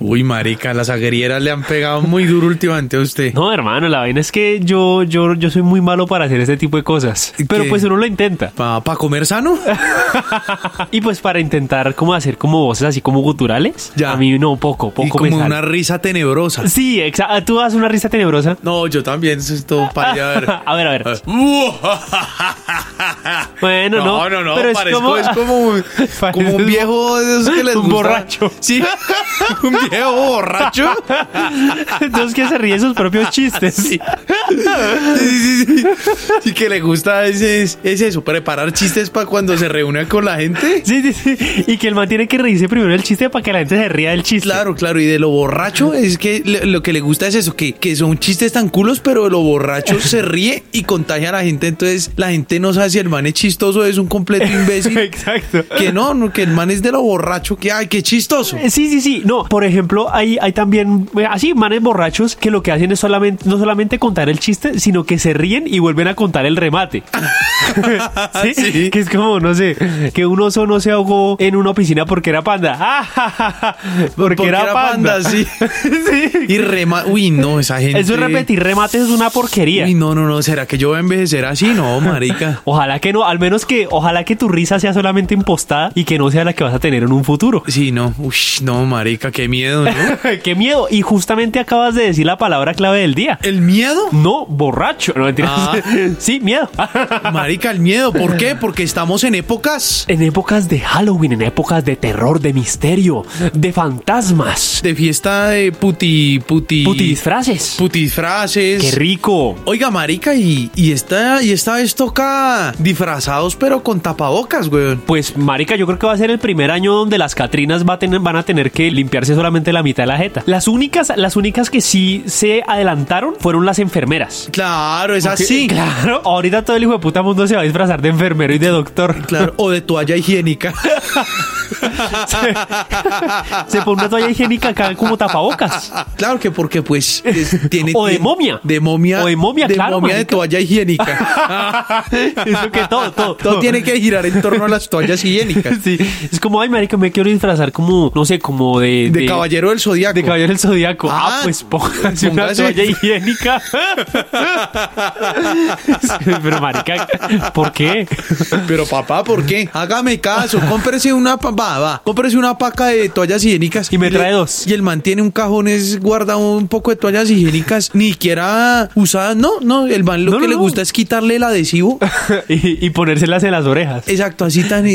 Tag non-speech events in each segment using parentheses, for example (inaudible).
Uy, marica, las aguerieras le han pegado muy duro últimamente a usted. No, hermano, la vaina es que yo, yo, yo soy muy malo para hacer ese tipo de cosas. Pero ¿Qué? pues uno lo intenta. ¿Para comer sano? (laughs) y pues para intentar como hacer como voces así como guturales. Ya. A mí no, poco, y poco como me sale. una risa tenebrosa. Sí, exacto. Tú das una risa tenebrosa. No, yo también, eso es todo para allá. (laughs) A ver, a ver. Bueno, (laughs) no. No, no, no, pero es parezco- como- es como, un- como un viejo de esos que les Un gusta. borracho. Sí, (laughs) un viejo borracho. Entonces que se ríe de sus propios chistes. Sí. Sí, sí, sí. Y que le gusta ese, es eso, preparar chistes para cuando se reúne con la gente. Sí, sí, sí. Y que el man tiene que reírse primero del chiste para que la gente se ría del chiste. Claro, claro, y de lo borracho es que le- lo que le gusta es eso, que, que son chistes tan culos, pero de lo borracho se ríe y contagia a la gente, entonces la gente no sabe si el man es chistoso o es un completo imbécil. (laughs) Exacto. que no, no, que el man es de lo borracho, que ay, qué chistoso. Eh, Sí, sí, sí. No, por ejemplo, hay, hay también eh, así manes borrachos que lo que hacen es solamente, no solamente contar el chiste, sino que se ríen y vuelven a contar el remate. (laughs) ¿Sí? Sí. Que es como, no sé, que un oso no se ahogó en una piscina porque era panda. (laughs) Ah, porque, Porque era, era panda. panda, sí. (laughs) Sí. Y rema, uy, no, esa gente. Eso es repetir remates es una porquería. Uy, no, no, no, ¿será que yo voy a envejecer así? No, marica. Ojalá que no, al menos que, ojalá que tu risa sea solamente impostada y que no sea la que vas a tener en un futuro. Sí, no, uy, no, marica, qué miedo, ¿no? (laughs) Qué miedo. Y justamente acabas de decir la palabra clave del día. ¿El miedo? No, borracho. No, mentiras. Ah. (laughs) Sí, miedo. (laughs) Marica, el miedo, ¿por qué? Porque estamos en épocas En épocas de Halloween, en épocas de terror, de misterio, de fantasmas, de fiesta de puti, puti... puti disfraces. putisfrases. Qué rico. Oiga, marica, y, y, esta, y esta vez toca disfrazados, pero con tapabocas, weón. Pues, marica, yo creo que va a ser el primer año donde las Catrinas va a tener- van a tener que limpiarse solamente la mitad de la jeta. Las únicas, las únicas que sí se adelantaron fueron las enfermeras. Claro, es Porque, así. Claro. Ahorita todo el hijo de puta mundo se va a disfrazar de enfermero y de doctor. Claro, o de toalla higiénica. (laughs) Se pone una toalla higiénica acá como tapabocas. Claro que porque pues es- tiene (laughs) O de momia. De momia. O de momia, de claro, momia de toalla higiénica. (laughs) Eso que todo, todo. Todo tiene que girar en torno a las toallas higiénicas. Sí, es como, ay, marica, me quiero disfrazar como, no sé, como de... De caballero del zodiaco. De caballero del zodiaco. Ah, Ah, pues póngase una toalla higiénica. Pero, marica, ¿por qué? Pero papá, ¿por qué? Hágame caso, cómprese una pa- va, va, cómprese una paca de toallas higiénicas Y me trae dos. Y el man tiene un cajón es guarda un poco de toallas higiénicas, ni siquiera usadas, no, no, el man lo No, que no, le no. gusta es quitarle el adhesivo. (laughs) y, y ponérselas en las orejas. Exacto, así tan (laughs) y,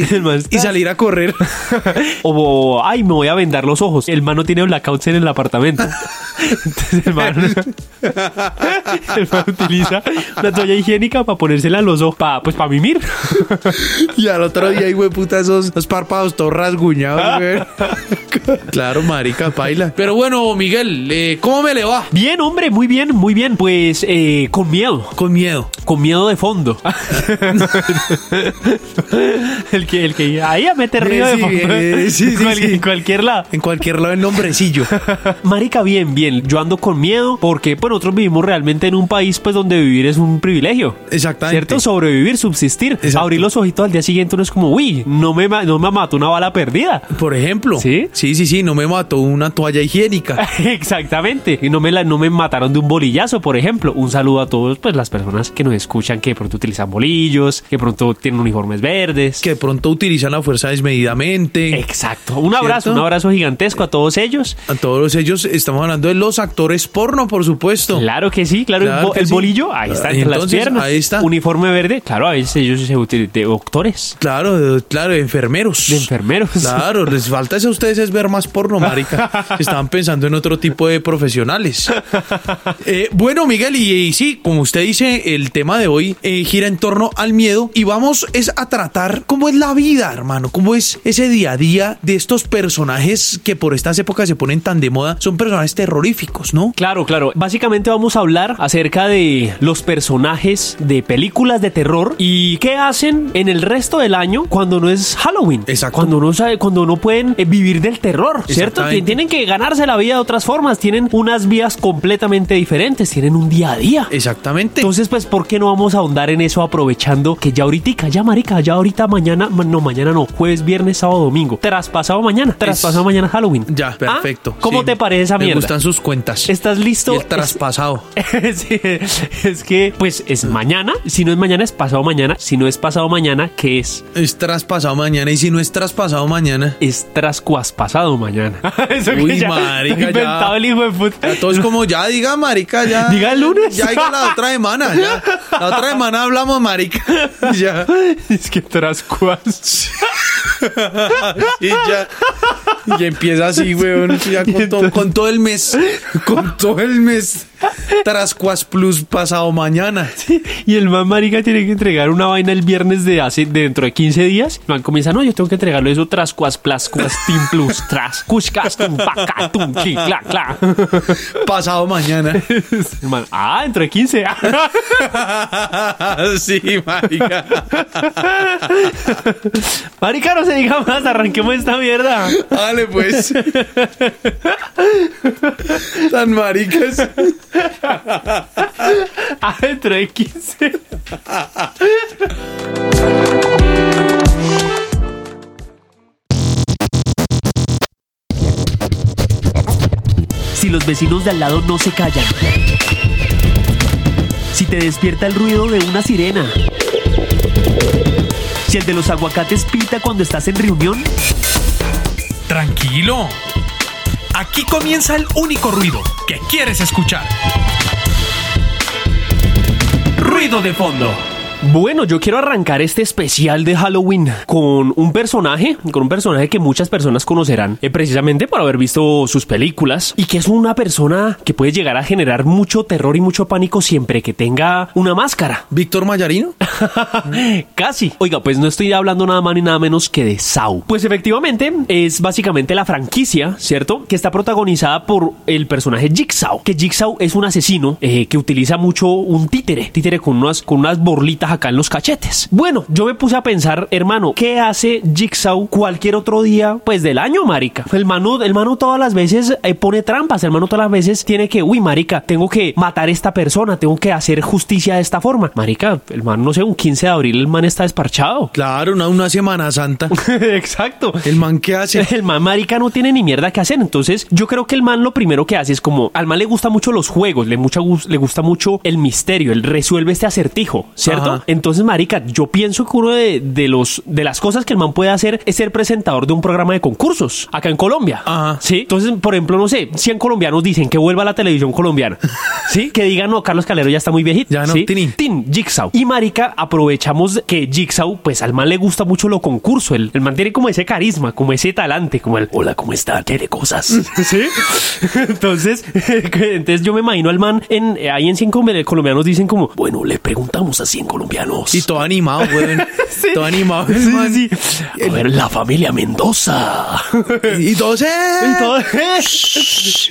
y salir a correr. (laughs) O, ay, me voy a vendar los ojos. El man no tiene blackouts en el apartamento. (laughs) Entonces el man, (laughs) el man utiliza una toalla higiénica para ponérsela a los ojos, pa, pues para mimir. Y al otro día, güey, puta, esos, esos párpados todos rasguñados, güey. claro, marica, paila. Pero bueno, Miguel, eh, ¿cómo me le va? Bien, hombre, muy bien, muy bien. Pues eh, con miedo. Con miedo. Con miedo de fondo. el que, el que ahí a meter río de Sí, fondo. eh, (laughs) sí, sí, Cual- sí. En cualquier lado. En cualquier lado el nombrecillo. (laughs) Marica, bien, bien. Yo ando con miedo porque pues, nosotros vivimos realmente en un país pues donde vivir es un privilegio. Exactamente. ¿Cierto? Sobrevivir, subsistir. Exacto. Abrir los ojitos al día siguiente uno es como, uy, no me, ma- no me mató una bala perdida. Por ejemplo. ¿Sí? Sí, sí, sí, no me mató una toalla higiénica. (laughs) Exactamente. Y no me, la, no me mataron de un bolillazo, por ejemplo. Un saludo a todos pues, las personas que nos escuchan que de pronto utilizan bolillos, que de pronto tienen uniformes verdes. Que de pronto utilizan la fuerza desmedidamente. Exacto. Un abrazo, ¿Cierto? un abrazo gigantesco a todos ellos. A todos ellos estamos hablando de los actores porno, por supuesto. Claro que sí, claro. Claro el, bo- que el sí. bolillo, ahí está entre las Entonces, piernas. ahí está. Uniforme verde, claro, a veces ellos se utilizan de doctores, Claro, de- claro, de enfermeros. de enfermeros. Claro, les falta eso a ustedes es ver más porno, marica. (laughs) Estaban pensando en otro tipo de profesionales. Eh, bueno, Miguel, y, y sí, como usted dice, el tema de hoy eh, gira en torno al miedo y vamos es a tratar cómo es la vida, hermano, cómo es ese día a día de estos personajes que por estas épocas se ponen tan de moda. Son personajes terroríficos, ¿no? Claro, claro. Básicamente vamos a hablar acerca de los personajes de películas de terror y qué hacen en el resto del año cuando no es Halloween. Exacto. Cuando no sabe, cuando no pueden eh, vivir del el terror, ¿cierto? Tienen que ganarse la vida de otras formas, tienen unas vías completamente diferentes, tienen un día a día. Exactamente. Entonces, pues, ¿por qué no vamos a ahondar en eso aprovechando que ya ahorita, ya marica, ya ahorita mañana, ma- no, mañana no, jueves, viernes, sábado, domingo, traspasado mañana, traspasado mañana Halloween. ya, ¿Ah? perfecto. ¿Cómo Sí, te parece esa Me mierda? gustan sus cuentas. ¿Estás listo? Y el traspasado. Es, (laughs) sí, es que, pues, es mañana. Si no es mañana, es pasado mañana. Si no es pasado mañana, ¿qué es? Es traspasado mañana. Y si no es traspasado mañana. Es trascuaspasado mañana. (laughs) Eso que Uy, ya marica, inventado ya. el hijo de puta. Ya todos como, ya diga, marica, ya. (laughs) Diga el lunes. Ya diga la otra semana, ya. La otra semana hablamos, marica. Ya. Es que trascuas. (laughs) Y ya. Y empieza así, weón. Ya con, todo, con todo el mes. Con todo el mes. Trascuas Plus pasado mañana. (laughs) Y el man marica tiene que entregar una vaina el viernes de hace de dentro de 15 días. El man comienza, no, yo tengo que entregarlo eso tras cuas plas cuas tim plus tras cuscas tum paca tum chi cla cla. (laughs) Pasado mañana. (laughs) El man, ah, dentro de 15. Sí, marica. marica, no se diga más, arranquemos esta mierda. Dale, pues. Tan maricas. (laughs) Ah, dentro de 15. Si los vecinos de al lado no se callan. Si te despierta el ruido de una sirena. Si el de los aguacates pita cuando estás en reunión. Tranquilo. Aquí comienza el único ruido que quieres escuchar. Ruido de fondo. Bueno, yo quiero arrancar este especial de Halloween con un personaje, con un personaje que muchas personas conocerán, eh, precisamente por haber visto sus películas, y que es una persona que puede llegar a generar mucho terror y mucho pánico siempre que tenga una máscara. (laughs) ¿Víctor Mayarino? (laughs) Casi. Oiga, pues no estoy hablando nada más ni nada menos que de Saw. Pues efectivamente es básicamente la franquicia, ¿cierto? Que está protagonizada por el personaje Jigsaw. Que Jigsaw es un asesino eh, que utiliza mucho un títere. Títere con unas, con unas borlitas acá en los cachetes. Bueno, yo me puse a pensar, hermano, ¿qué hace Jigsaw cualquier otro día, pues del año, marica? El mano, el mano todas las veces eh, pone trampas. El mano todas las veces tiene que, uy, marica, tengo que matar a esta persona, tengo que hacer justicia de esta forma. Marica, el man, no sé, un 15 de abril el man está desparchado. (laughs) Claro, una, una Semana Santa. Exacto. ¿El man qué hace? (laughs) El man marica no tiene ni mierda que hacer. Entonces, yo creo que el man lo primero que hace es como, al man le gusta mucho los juegos, le, mucha, gus- le gusta mucho el misterio, él resuelve este acertijo, ¿cierto? Ajá. Entonces, marica, yo pienso que uno de, de los, de las cosas que el man puede hacer es ser presentador de un programa de concursos acá en Colombia. Ajá. Sí. Entonces, por ejemplo, no sé, 100 colombianos dicen que vuelva a la televisión colombiana. (laughs) Sí. Que digan, no, Carlos Calero ya está muy viejito. Ya no, ¿sí? tinin. Tin, Jigsaw. Y marica, aprovechamos que Jigsaw, pues al man le gusta mucho lo concurso. El, el man tiene como ese carisma, como ese talante, como el hola, ¿cómo está? ¿Qué de cosas? (laughs) ¿Sí? (laughs) Entonces, entonces yo me imagino al man en, ahí en 100 colombianos dicen como, bueno, le preguntamos a 100 colombianos. Y todo animado. (laughs) Sí. Todo animado. Sí, man. sí, sí. A ver, la familia Mendoza. (laughs) Y todos, ¡eh! Y todo-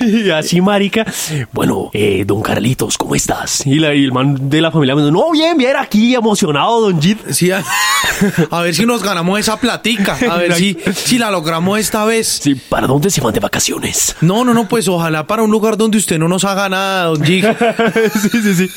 y (laughs) así, marica. Bueno, eh, don Carlitos, ¿cómo estás? Y, la- y el man de la familia me dice, no, bien, bien, aquí emocionado, don Jit. Sí, a, a ver si nos ganamos esa platica. A ver si, si la logramos esta vez. Sí, ¿para dónde se van de vacaciones? No, no, no, pues ojalá para un lugar donde usted no nos haga nada, don Jig. sí, sí, sí.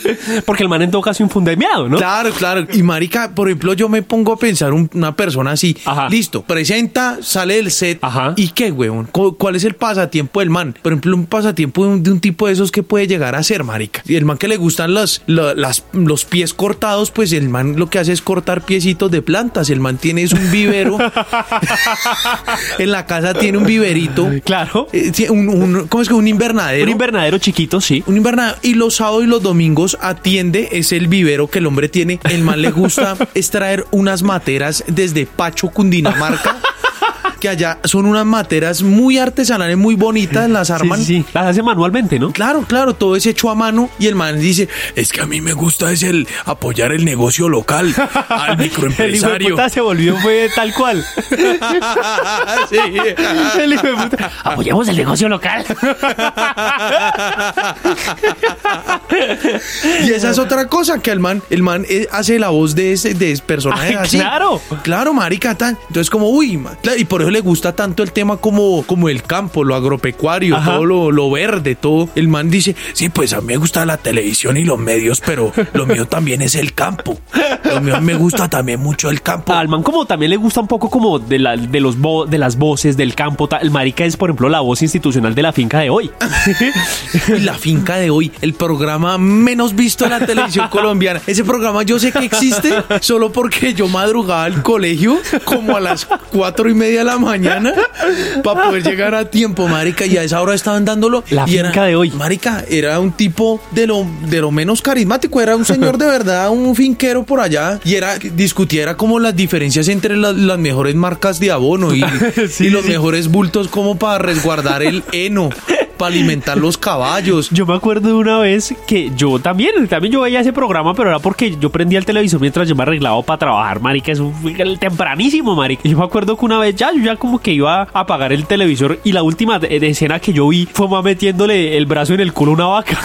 Porque el man en todo caso infunde miedo, ¿no? Claro, claro. Y marica, por ejemplo, yo me pongo a pensar un- una persona así. Ajá. Listo, presenta, sale del set. Ajá. ¿Y qué, weón? ¿Cu- ¿Cuál es el pasatiempo del man? Por ejemplo, un pasatiempo de un, de un tipo de esos que puede llegar a ser, marica. Y el man que le gustan las, los pies cortados, pues el man lo que hace es cortar piecitos de plantas. El man tiene es un vivero. (laughs) en la casa tiene un viverito. Claro. Eh, un- ¿Cómo es que? Un invernadero. Un invernadero chiquito, sí. Un invernadero. Y los sábados y los domingos atiende, es el vivero que el hombre tiene. El man le gusta extraer unas materas desde Pacho, Cundinamarca. Que allá son unas materas muy artesanales, muy bonitas, las arman. sí, sí. Las hace manualmente, ¿no? Claro, claro, todo es hecho a mano y el man dice, es que a mí me gusta es el apoyar el negocio local (laughs) al El hijo de microempresario. puta se volvió fue tal cual. (laughs) Sí. El hijo de puta. Apoyamos el negocio local. (laughs) Y esa es otra cosa que el man, el man eh, hace la voz de ese, de ese personaje Ay, así. claro. Claro, marica, tan. Entonces, como, uy, y por eso le gusta tanto el tema como, como el campo, lo agropecuario, Ajá. todo lo, lo verde, todo. El man dice, sí, pues a mí me gusta la televisión y los medios, pero lo mío también es el campo. Lo mío me gusta también mucho el campo. Al man como también le gusta un poco como de, la, de, los vo- de las voces del campo. El marica es, por ejemplo, la voz institucional de la finca de hoy. (laughs) La finca de hoy, el programa menos visto en la televisión colombiana. Ese programa yo sé que existe solo porque yo madrugaba al colegio como a las cuatro y media de la mañana para poder llegar a tiempo, marica. Y a esa hora estaban dándolo. La y era- finca de hoy. Marica, era un tipo de lo, de lo menos carismático. Era un señor de verdad, un finquero por allá. Y era, discutía era como las diferencias entre las, las mejores marcas de abono y, (laughs) Sí, y los sí. mejores bultos como para resguardar el heno, para alimentar los caballos. Yo me acuerdo de una vez que yo también, también yo veía ese programa, pero era porque yo prendía el televisor mientras yo me arreglaba para trabajar, marica, es un tempranísimo, marica. Yo me acuerdo que una vez ya, yo ya como que iba a apagar el televisor y la última escena que yo vi fue más metiéndole el brazo en el culo a una vaca.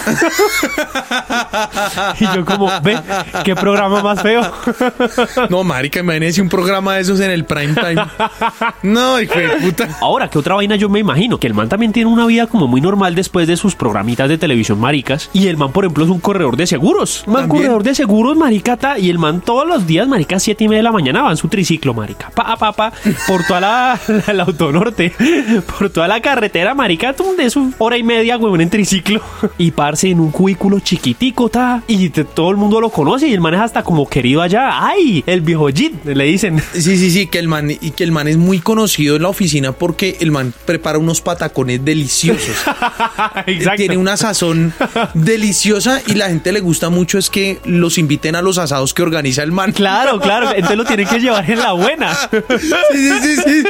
(laughs) y yo como, ve, qué programa más feo. (laughs) No, marica, imagínese un programa de esos en el prime time. (laughs) No, hijo de puta. Ahora, ¿qué otra vaina yo me imagino? Que el man también tiene una vida como muy normal después de sus programitas de televisión maricas. Y el man, por ejemplo, es un corredor de seguros. Un man También. corredor de seguros, maricata. Y el man todos los días, marica, 7 y media de la mañana va en su triciclo, marica. Pa, pa, pa, por toda la, (laughs) la, la autonorte. (laughs) Por toda la carretera, marica. De su hora y media, güey, en triciclo. (laughs) Y parce en un cubículo chiquitico, ta. Y te- todo el mundo lo conoce. Y el man es hasta como querido allá. ¡Ay! El viejo Jit, le dicen. Sí, sí, sí, que el man, y que el man es muy conocido en la oficina porque el man prepara unos patacones deliciosos. (laughs) Exacto. Tiene una sazón deliciosa y la gente le gusta mucho es que los inviten a los asados que organiza el man. Claro, claro. Entonces lo tienen que llevar en la buena. Sí, sí, sí, sí.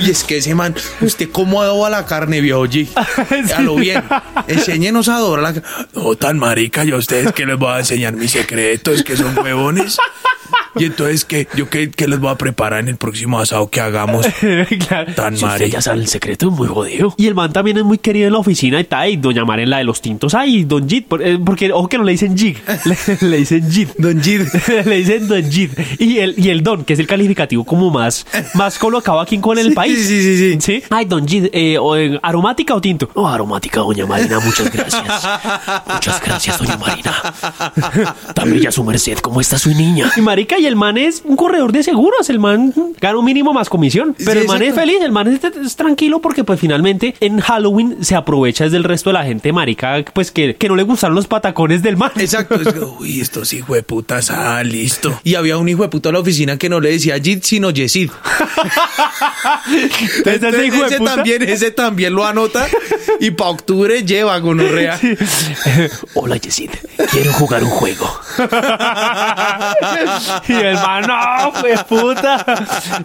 Y es que ese man, usted cómo adoba la carne, viejo G. (laughs) A lo bien. Enséñenos a adobar la carne. No, tan marica, yo a ustedes que les voy a enseñar mis secretos, que son huevones. Y entonces, ¿qué? ¿Yo qué, qué les voy a preparar en el próximo asado que hagamos? (laughs) Claro. Tan si usted marica. ya sabe el secreto, es muy jodido. Y el man también es muy querido en la oficina y está ahí, doña Maren, la de los tintos. Ay, don Jit, eh, porque ojo que no le dicen Jig, (laughs) le, le dicen Jit. Don G. (laughs) le dicen Don Jit. Y el, y el Don, que es el calificativo como más, más colocado aquí con el Sí, país. sí, sí, sí. Ay, Don Jit, eh, o, eh, ¿aromática o tinto? No, aromática, doña Marina, muchas gracias. Muchas gracias, doña Marina. Tan bella su merced, ¿cómo está su niña? Y marica, y el man es un corredor de seguros, el man gana un mínimo más comisión. Pero Sí, el man es feliz, el man es, es tranquilo porque pues finalmente en Halloween se aprovecha desde el resto de la gente, marica, pues que, que no le gustaron los patacones del man. Exacto. Es que, uy, estos hijos de putas, ah, listo. Y había un hijo de puta en la oficina que no le decía Jit, sino Yesid. (laughs) Entonces, ese ese también, ese también lo anota y para octubre lleva gonorrea. (laughs) Hola, Yesid, quiero jugar un juego. (laughs) y el man, no, pues puta.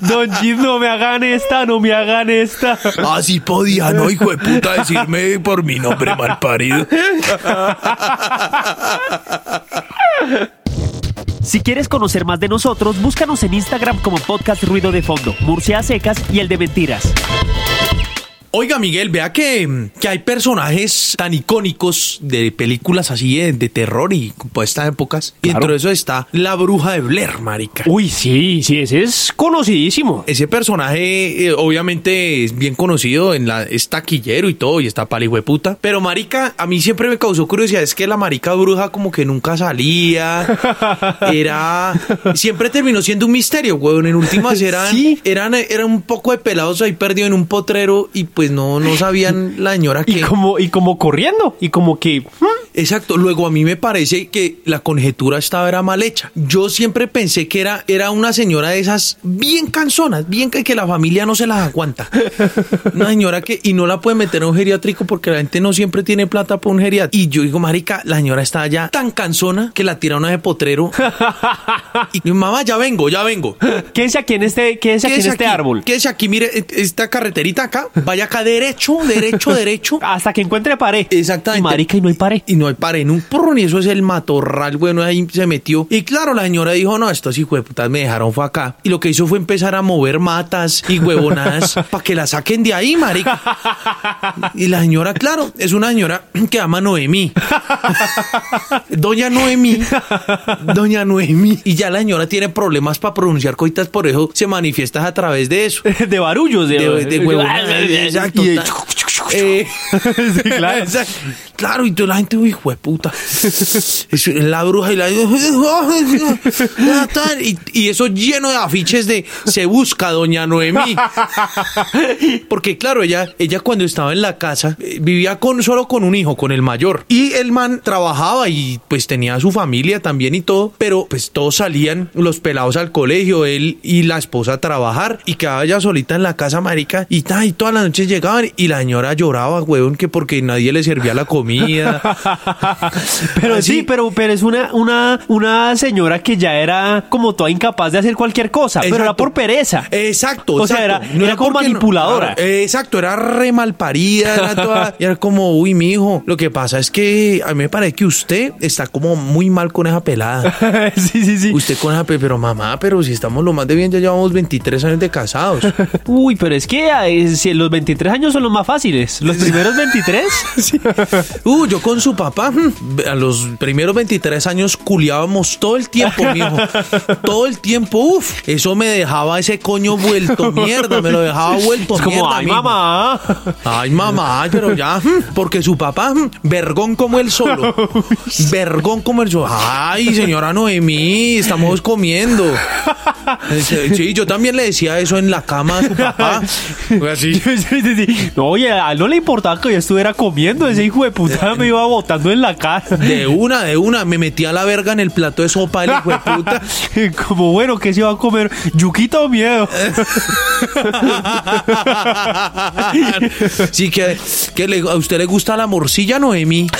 Don Jid, no me hagan esta, no me hagan esta. Así podía, ¿no, hijo de puta, decirme por mi nombre mal parido? Si quieres conocer más de nosotros, búscanos en Instagram como Podcast Ruido de Fondo, Murcia Secas y el de Mentiras. Oiga, Miguel, vea que, que hay personajes tan icónicos de películas así de, de terror y por estas épocas. Y Claro. dentro de eso está la bruja de Blair, marica. Uy, sí, sí, ese es conocidísimo. Ese personaje, eh, obviamente, es bien conocido, en la, es taquillero y todo, y está pali puta. Pero, marica, a mí siempre me causó curiosidad, es que la marica bruja como que nunca salía. (laughs) Era... Siempre terminó siendo un misterio, weón. En últimas (laughs) eran... Sí. Eran, eran un poco de pelados ahí perdidos en un potrero y pues no, no sabían la señora (laughs) Y que... como, y como corriendo, y como que... ¿hmm? Exacto. Luego a mí me parece que la conjetura estaba era mal hecha. Yo siempre pensé que era, era una señora de esas bien canzonas, bien que, que la familia no se las aguanta. Una señora que y no la puede meter a un geriátrico porque la gente no siempre tiene plata para un geriátrico. Y yo digo, marica, la señora está ya tan cansona que la tira una de potrero. (laughs) Y mi mamá, ya vengo, ya vengo. Quédese aquí en este, quédese aquí en este aquí, árbol. Quédese aquí, mire, e- esta carreterita acá. Vaya acá derecho, derecho, (laughs) derecho. Hasta que encuentre pared. Exactamente. Y marica, y no hay pared. Y no no hay par en un porro, y eso es el matorral, bueno, ahí se metió. Y claro, la señora dijo, no, estos hijos de putas me dejaron fue acá. Y lo que hizo fue empezar a mover matas y huevonadas (laughs) para que la saquen de ahí, marica. Y la señora, claro, es una señora que ama Noemí. (laughs) Doña Noemí. Doña Noemí. Y ya la señora tiene problemas para pronunciar coitas, por eso se manifiesta a través de eso. (laughs) de barullos, de, De, de huevonadas, exacto. Eh, Sí, claro. Exacto. Claro, y toda la gente, uy, hijo de puta. (laughs) La bruja y la. Y, y eso lleno de afiches de se busca doña Noemí. (laughs) Porque, claro, ella, ella cuando estaba en la casa eh, vivía con, solo con un hijo, con el mayor. Y el man trabajaba y pues tenía su familia también y todo. Pero pues todos salían, los pelados al colegio, él y la esposa a trabajar. Y quedaba ella solita en la casa, marica. Y, y todas las noches llegaban y la señora lloraba, huevón, que porque nadie le servía la comida. Pero Así. sí, pero, pero es una, una, una señora que ya era como toda incapaz de hacer cualquier cosa, pero era por pereza. Exacto. O sea, era- era como no- manipuladora. Exacto, era re malparida, era toda, y (laughs) era como, uy, mi hijo, lo que pasa es que a mí me parece que usted está como muy mal con esa pelada. (laughs) sí, sí, sí. Usted con esa pe- pero mamá, pero si estamos lo más de bien, ya llevamos 23 años de casados. (laughs) Uy, pero es que eh, si los 23 años son los más fáciles. Los primeros 23. Uh, yo con su papá, mm, a los primeros 23 años culiábamos todo el tiempo, mijo. (laughs) Todo el tiempo, uff, eso me dejaba ese coño vuelto (laughs) mierda, me lo dejaba vuelto Es como, mierda. ay, mijo. mamá. Ay, mamá, pero ya, mm, porque su papá, mm, vergón como él solo. (laughs) Vergón como él solo. Ay, señora Noemí, estamos comiendo. Sí, yo también le decía eso en la cama a su papá. Así. Sí, sí, sí. No, oye, a él no le importaba que yo estuviera comiendo. Ese hijo de puta me iba en la cara. De una, de una, me metía la verga en el plato de sopa del hijo de puta. (laughs) Como bueno, ¿qué se iba a comer? ¿Yuquita o miedo? (laughs) Sí, que, que le- a usted le gusta la morcilla, Noemí. (laughs)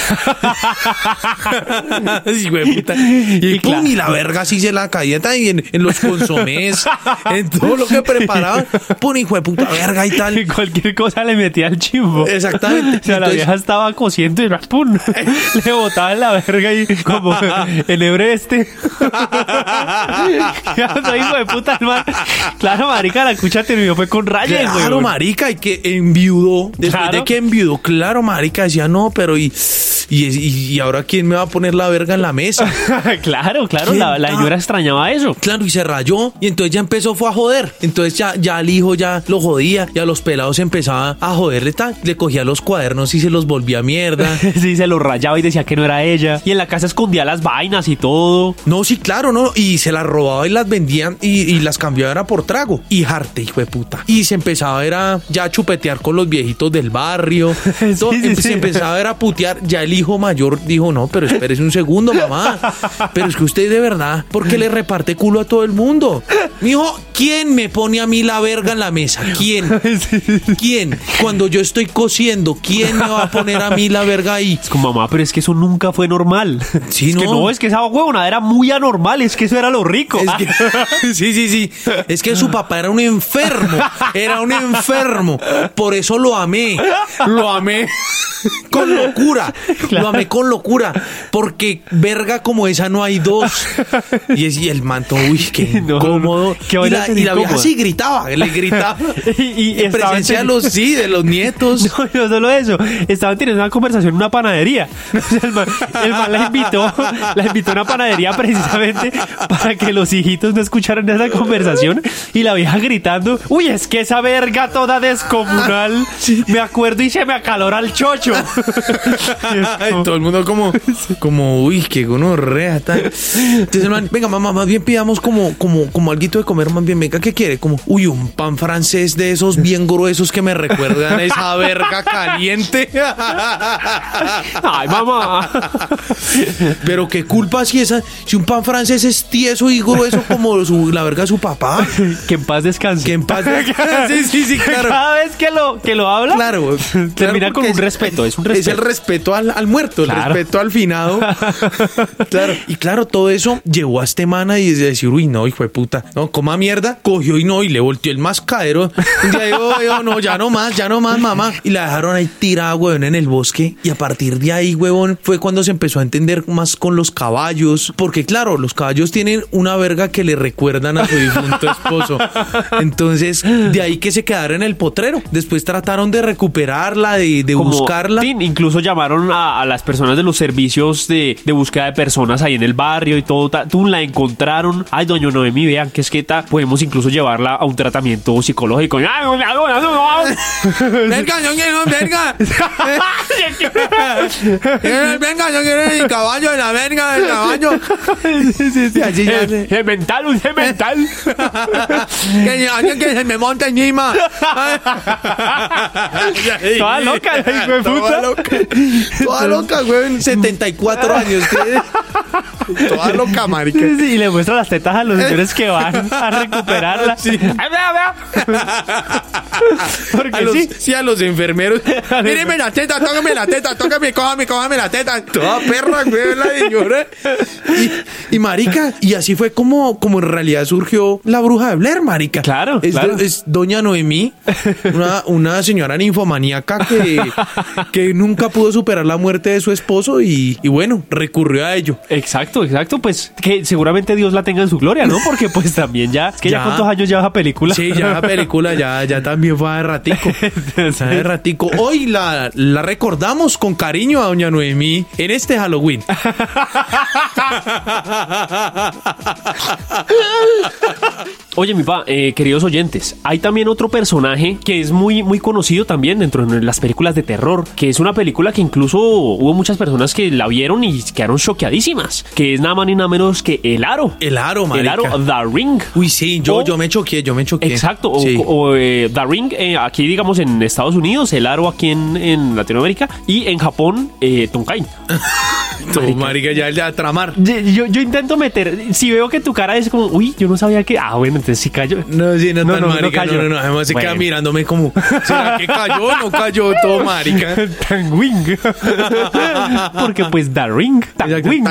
Sí, puta. Y, Y pum, y la verga así se la caía también en, en los consomés, en todo lo que preparaban. Pum, hijo de puta verga y tal. Y cualquier cosa le metía al chimbo. Exactamente. O sea, la vieja estaba cociendo y ¡pum! (laughs) le botaba en la verga y como (laughs) el (laughs) hijo de puta, hermano. Claro, marica, la cucha terminó fue con rayas, güey. Claro, marica, y que enviudó. Después Claro. de que enviudó, claro, marica, decía, no, pero y, y, ahora quién me va a poner la verga en la mesa. claro, claro, la, la señora extrañaba eso. Claro, y se rayó. Y entonces ya empezó fue a joder. Entonces ya, ya el hijo ya lo jodía. Y a los pelados empezaba a joderle tal. Le cogía los cuadernos y se los volvía mierda. Sí, se lo rayaba y decía que no era ella. Y en la casa escondía las vainas y todo. No, sí, claro, no. Y se las robaba y las vendían y, y las cambiaba era por trago. Y jarte, hijo de puta. Y se empezaba era ya a chupetear con los viejitos del barrio. (laughs) Todo- sí, em- sí. Se empezaba era a putear. Ya el hijo mayor dijo, no, pero espérese un segundo, mamá. Pero es que usted de verdad, ¿por qué le reparte culo a todo el mundo? Mijo, ¿quién me pone a mí la verga en la mesa? ¿Quién? (laughs) ¿Quién? Cuando yo estoy cosiendo, ¿quién me va a poner a mí la verga ahí? Es como, mamá, pero es que eso nunca fue normal. (laughs) Sí, es que no. no, es que esa huevona era muy anormal, es que eso era lo rico. Es que- (laughs) (laughs) sí, sí, sí. Es que su papá era un enfermo. Era un enfermo. Por eso lo amé. Lo amé con locura. Lo amé con locura. Porque verga como esa no hay dos. Y, es, y el manto, uy, qué No, incómodo. qué y la, y la vieja sí gritaba. Le gritaba. Y- y en presencia de los, sí, de los nietos. No, no solo eso, estaban teniendo una conversación en una panadería. (laughs) El, man, el man la invitó, la invitó a una panadería precisamente para que los hijitos no escucharan esa conversación y la vieja gritando, uy, es que esa verga toda descomunal, me acuerdo y se me acalora el chocho. (laughs) Ay, todo el mundo como, (laughs) como, uy, qué gonorrea, tal. Entonces, el man, venga, mamá, más bien pidamos como, como, como alguito de comer, más bien, venga, ¿qué quiere? Como, uy, un pan francés de esos bien gruesos que me recuerdan a esa verga caliente. Ay, mamá. (laughs) Pero qué culpa si esa, si un pan francés es tieso y grueso como su- la verga de su papá. Que en paz descanse. Que en paz. (laughs) Sí, sí, sí, claro. Cada vez que lo, que lo habla, Claro, termina con un respeto, es un respeto. Es el respeto al, al muerto, el Claro. respeto al finado. (laughs) claro. Y claro, todo eso llevó a este man a y decir, uy, no, hijo de puta, no, coma mierda, cogió y no, y le volteó el mascadero. Un día dijo, "Yo, no, ya no más, ya no más, mamá. Y la dejaron ahí tirada, weón, en el bosque. Y a partir de ahí, huevón, fue cuando se empezó a entender más con los caballos, porque claro, los caballos tienen una verga que le recuerdan a su difunto esposo. (laughs) Entonces, de ahí que se quedara en el potrero. Después trataron de recuperarla, de, de Como- buscarla. sí, incluso llamaron a, a las personas de los servicios de, de búsqueda de personas ahí en el barrio y todo. Tú la encontraron. Ay, doña Noemí, vean que es que ta- podemos incluso llevarla a un tratamiento psicológico. (laughs) Doña, doña, (laughs) Venga, yo quiero, venga. Eh, venga, yo quiero el caballo de la verga del (laughs) caballo. Y así ya se- Eh, un mental. (laughs) Que alguien que se me monte encima. (laughs) Toda loca, la hijo de Toda puta. loca. Toda loca, güey. 74 años tiene. (laughs) Toda loca, marica. Sí, y le muestra las tetas a los señores que van a recuperarla. (laughs) Sí. Ay, vea, vea. (laughs) Porque A los, sí. sí. a los enfermeros. Míreme la teta, tócame la teta, tócame, cójame, cójame la teta. Toda perra, güey, la señora. Y, y marica, y así fue como, como en realidad surgió la bruja de Blair, marica. Claro, es, claro. es doña Noemí, una, una señora ninfomaníaca que, que nunca pudo superar la muerte de su esposo y, y bueno, recurrió a ello. Exacto, exacto. Pues que seguramente Dios la tenga en su gloria, ¿no? Porque pues (laughs) también ya. Es que ya, Ya. cuántos años lleva esa película. Sí, ya la película ya, ya también fue de ratico. (laughs) Fue de ratico. Hoy la, la recordamos con cariño a Doña Noemí en este Halloween. (laughs) Oye, mi pa, eh, queridos oyentes, hay también otro personaje que es muy, muy conocido también dentro de las películas de terror, que es una película que incluso hubo muchas personas que la vieron y quedaron choqueadísimas, que es nada más ni nada menos que El Aro. El aro, El marica. Aro, The Ring. Uy, sí, yo, O- yo me choqué, yo me choqué. Exacto, o, Sí. o, eh, The Ring eh, aquí digamos en Estados Unidos, el aro aquí en, en Latinoamérica y en Japón, eh, Tonkai. (laughs) No, marica, ya el de tramar. Yo, yo- yo intento meter, si veo que tu cara es como, uy, yo no sabía que, ah, bueno, entonces sí cayó. No, sí, no, No, tan no, no marica, no, cayó. no, no, además se queda Bueno. mirándome como, ¿será que (laughs) cayó o no cayó todo, marica? (laughs) Porque pues The Ring. Exacto, Tanwing.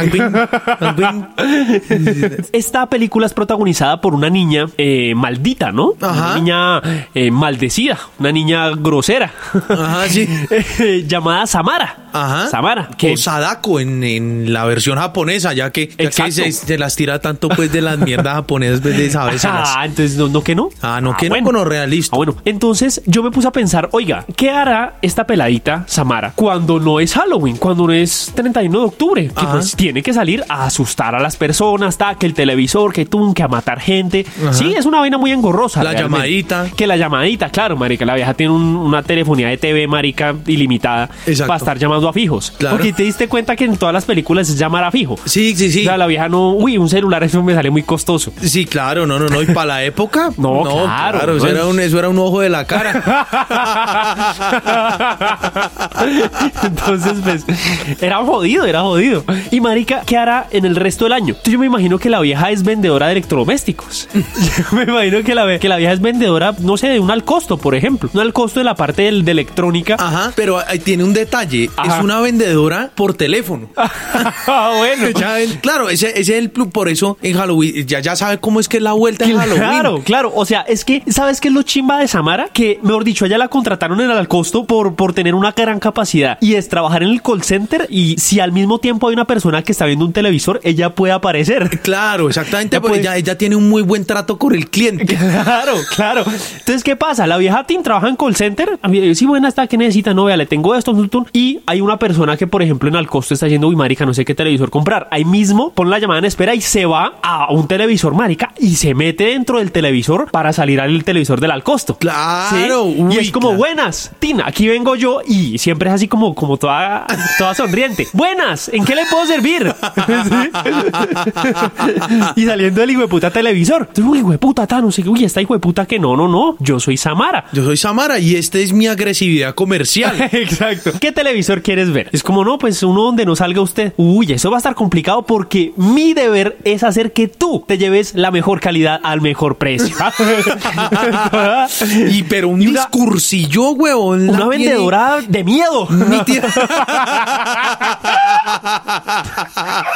Esta película es protagonizada por una niña eh, maldita, ¿no? Ajá. Una niña eh, maldecida, una niña grosera. Ajá, sí. (laughs) Eh, llamada Samara. Ajá. Samara. Que O Sadako en, en la versión japonesa, ya que, ya que se, se las tira tanto pues de las mierdas japonesas, pues de sabérselas. (laughs) Ah, entonces no, no que no. Ah, no, que no, con realista. Ah, bueno, entonces yo me puse a pensar, oiga, ¿qué hará esta peladita Samara cuando no es Halloween, cuando no es 31 de octubre? Que pues tiene que salir a asustar a las personas, ta, que el televisor, que tú, que a matar gente. Ajá. Sí, es una vaina muy engorrosa. La realmente. llamadita. Que la llamadita, claro, marica, la vieja tiene un- una telefonía de TV, marica, ilimitada Exacto. para estar llamando a fijos. Claro. Porque te diste cuenta que en todas las películas es llamar a fijo. Sí, sí, sí. O sea, la vieja no, uy, un celular, eso me sale muy costoso. Sí, claro, no, no, no. Y para la época, (laughs) No, claro, eso, no era un, eso era un ojo de la cara. (laughs) Entonces, pues, era jodido, era jodido. Y marica, ¿qué hará en el resto del año? Entonces, yo me imagino que la vieja es vendedora de electrodomésticos. (laughs) Yo me imagino que la, ve- que la vieja es vendedora, no sé, de un al costo, por ejemplo. Un al costo de la parte del- de electrónica. Ajá, pero ahí tiene un detalle. Ajá. Es una vendedora por teléfono. (laughs) Ah, bueno. Ya claro, ese, ese es el plus. Por eso en Halloween ya, ya sabe cómo es que es la vuelta en Halloween. Claro, claro. O sea, es que, ¿sabes qué es lo chimba de Samara? Que, mejor dicho, ella la contrataron en el al costo por, por tener una gran capacidad. Y es trabajar en el call center. Y si al mismo tiempo hay una persona que está viendo un televisor, ella puede aparecer. Claro, exactamente. Ya Porque puede- ella, ella tiene un muy buen trato con el cliente. Claro, claro. Entonces, ¿qué pasa? La vieja Tim trabaja en call center. A mí, Sí, buena está, ¿qué necesita? No, vea, le tengo esto. Y hay una persona que, por ejemplo, en al costo está yendo, uy, marica, no sé qué televisor comprar. Ahí mismo pone la llamada en espera y se va a un televisor, marica, y se mete dentro del televisor para salir al televisor del al costo. Claro, ¿Sí? uy, y es como, claro. buenas, Tina, aquí vengo yo. Y siempre es así como, como toda, toda sonriente. Buenas, ¿en qué le puedo servir? (laughs) Y saliendo del hijo de puta televisor. Uy, hijo de puta, ta, no sé qué. Uy, esta hijo de puta que no, no, no. Yo soy Samara. Yo soy Samara y esta es mi agresividad comercial. (laughs) Exacto. ¿Qué televisor quieres ver? Es como, no, pues uno donde no salga usted. Uy, eso va a estar complicado porque mi deber es hacer que tú te lleves la mejor calidad al mejor precio. (laughs) y pero un Y una- discursillo, huevón. Una vendedora de miedo.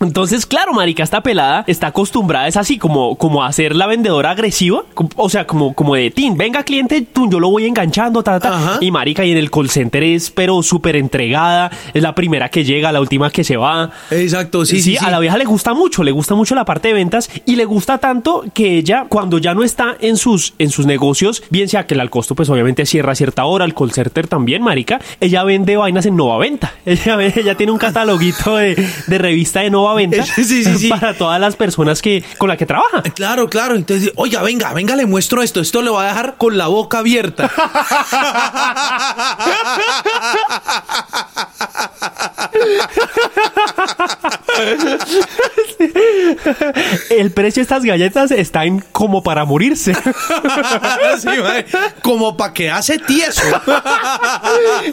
Entonces, claro, marica, esta pelada está acostumbrada, es así como, como a ser la vendedora agresiva, o sea, como, como de, Tin, venga cliente, tú, yo lo voy enganchando, ta, ta, Ajá. y marica, y en el call center es, pero súper entregada, es la primera que llega, la última que se va. Exacto, sí, sí, sí. a la vieja le gusta mucho, le gusta mucho la parte de ventas y le gusta tanto que ella, cuando ya no está en sus, en sus negocios, bien sea que el al costo, pues obviamente cierra a cierta hora, el call center también, marica, ella vende vainas en Nova Venta. (laughs) Ella, ella tiene un cataloguito de, de revista de Nova Venta (laughs) Sí, sí, sí. para todas las personas que, con las que trabaja. Claro, claro. Entonces, oiga, venga, venga, le muestro esto. Esto le va a dejar con la boca abierta. (laughs) (laughs) El precio de estas galletas está en como para morirse. Sí. Como para que hace tieso.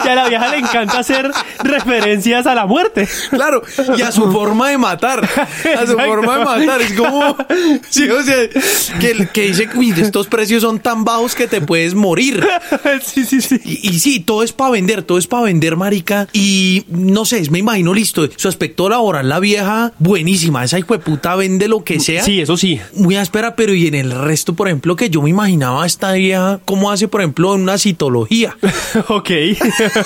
y a la vieja le encanta hacer referencias a la muerte. Claro, y a su forma de matar. A su Exacto. forma de matar. Es como. Sí, o sea, que, que dice, uy, estos precios son tan bajos que te puedes morir. (laughs) sí, sí, sí. Y, y sí, todo es para vender, todo es para vender, marica. Y no sé, me imagino listo. Su aspecto laboral, la vieja, buenísima. Esa hijo de puta vende lo que sea. Sí, eso sí. Muy áspera, pero y en el resto, por ejemplo, que yo me imaginaba esta vieja, cómo hace, por ejemplo, en una citología. (laughs) ok.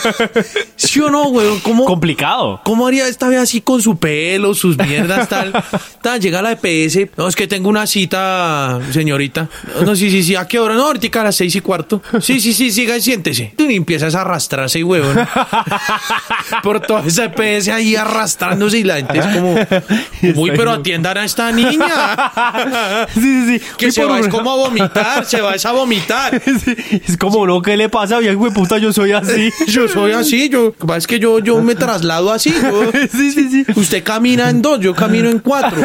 (laughs) ¿Sí o no, güey? ¿Cómo, Complicado. ¿Cómo haría esta vez así con su pelo, sus mierdas, tal? tal llega la EPS. No, es que tengo una cita, señorita. No, sí, sí, sí. ¿A qué hora? No, ahorita a las seis y cuarto. Sí, sí, sí, siga y siéntese. Y empiezas a arrastrarse, huevón. (laughs) Por toda esa EPS ahí arrastrándose y la gente es como, (laughs) muy, pero atiendan a esta niña. (laughs) Sí, sí, sí. Que Uy, se va, es como a vomitar, se va es a vomitar. (laughs) Sí, Es como, no, ¿qué le pasa? Viejo de puta, yo soy así. Yo soy así, yo, es que yo, yo me traslado así. yo- Sí, sí, sí. Usted camina en dos, yo camino en cuatro.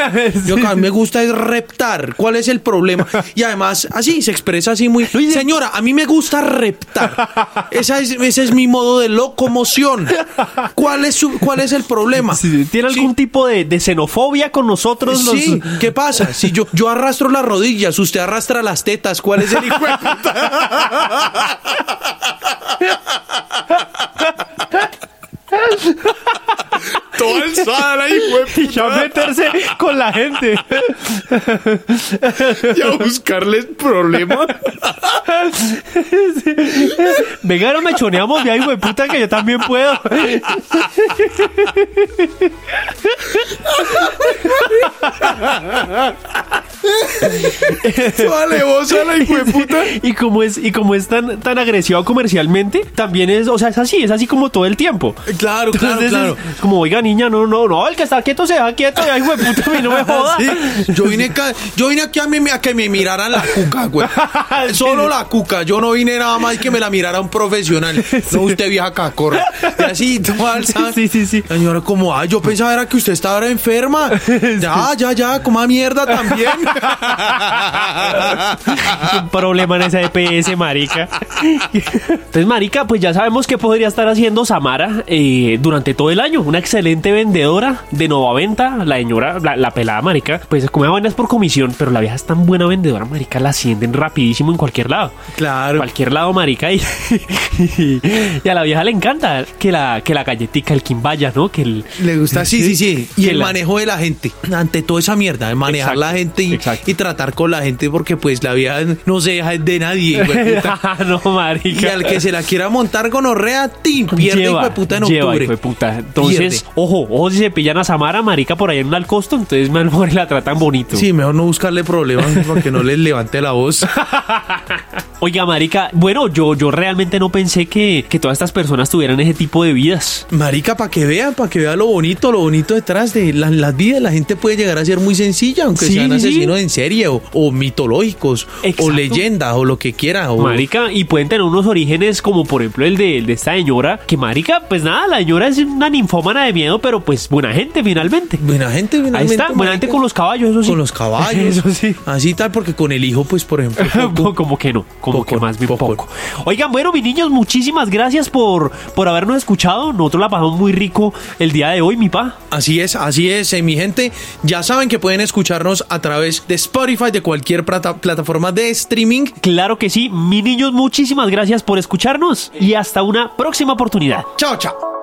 Yo a mí me gusta es reptar. ¿Cuál es el problema? Y además, así se expresa así muy. Señora, a mí me gusta reptar. Esa es, ese es mi modo de locomoción. ¿Cuál es su, cuál es el problema? (laughs) Sí, ¿Tiene algún tipo de, de xenofobia con nosotros? los- Sí, ¿qué pasa? Si yo, yo arrastro las rodillas, usted arrastra las tetas, ¿cuál es el hijo de puta? (laughs) Toda (laughs) alzada la hijo Y ya meterse con la gente. (laughs) y a buscarles problemas. (laughs) Venga, no me choneamos de ahí, güey, puta, que yo también puedo. (laughs) Toda levosa la hijo de (laughs) puta. Y como es, y como es tan, tan agresiva comercialmente, también es, o sea, es así, es así como todo el tiempo. Claro, claro, Entonces, claro. es como, oiga, niña, no, no, no, el que está quieto se deja quieto, y ay, güey, puta, a mí no me (laughs) joda. Sí, yo vine, ca- yo vine aquí a, mí- a que me miraran la cuca, güey. Solo la cuca. Yo no vine nada más que me la mirara un profesional. No usted vieja cacorra. Y así. Sí, sí, sí. Señora, como, ay, yo pensaba era que usted estaba enferma. Ya, ya, ya, coma mierda también. (laughs) un problema en esa EPS, marica. Entonces, marica, pues ya sabemos qué podría estar haciendo Samara eh, durante todo el año. Una excelente vendedora de Nova Venta, la señora, la, la pelada, marica. Pues come vainas por comisión, pero la vieja es tan buena vendedora, marica, la ascienden rapidísimo en cualquier lado. Claro. Cualquier lado, marica. Y, (laughs) y a la vieja le encanta que la, que la galletica, el quimbaya, ¿no? Que el, Le gusta, sí, sí, sí. Y Que el la- manejo de la gente. Ante toda esa mierda, de manejar Exacto, la gente y, exacto. y tratar con la gente, porque pues la vida no se deja de nadie, (laughs) no, marica. Y al que se la quiera montar con orrea, ¡tim! Pierde, hijo de puta, en lleva, octubre. hijo de puta. Entonces, Pierde. ojo, ojo si se pillan a Samara, marica, por ahí en un al costo, entonces mejor la tratan bonito. Sí, mejor no buscarle problemas (laughs) para que no les levante la voz. (laughs) Oiga, marica, bueno, yo, yo realmente no pensé que, que todas estas personas tuvieran ese tipo de vidas. Marica, para que vean, para que vean lo bonito, lo bonito detrás de la- las vidas. La gente puede llegar a ser muy sencilla, aunque Sí, sean sí. Asesinos en serie o, o mitológicos o leyendas o lo que quiera. O, Marica, y pueden tener unos orígenes como por ejemplo el de, el de esta señora, que marica, pues nada, la señora es una ninfómana de miedo, pero pues buena gente finalmente. Buena gente, Ahí finalmente, está, buena gente con los caballos, eso sí. Con los caballos. (laughs) Eso sí. Así tal, porque con el hijo, pues, por ejemplo. (laughs) poco. como que no, como Poco, que más bien poco. poco. Oigan, bueno, mis niños, muchísimas gracias por, por habernos escuchado. Nosotros la pasamos muy rico el día de hoy, mi pa. Así es, así es, eh, mi gente. Ya saben que pueden escucharnos a través de Spotify, de cualquier plata- plataforma de streaming. Claro que sí, mis niños, muchísimas gracias por escucharnos y hasta una próxima oportunidad. Chao, chao.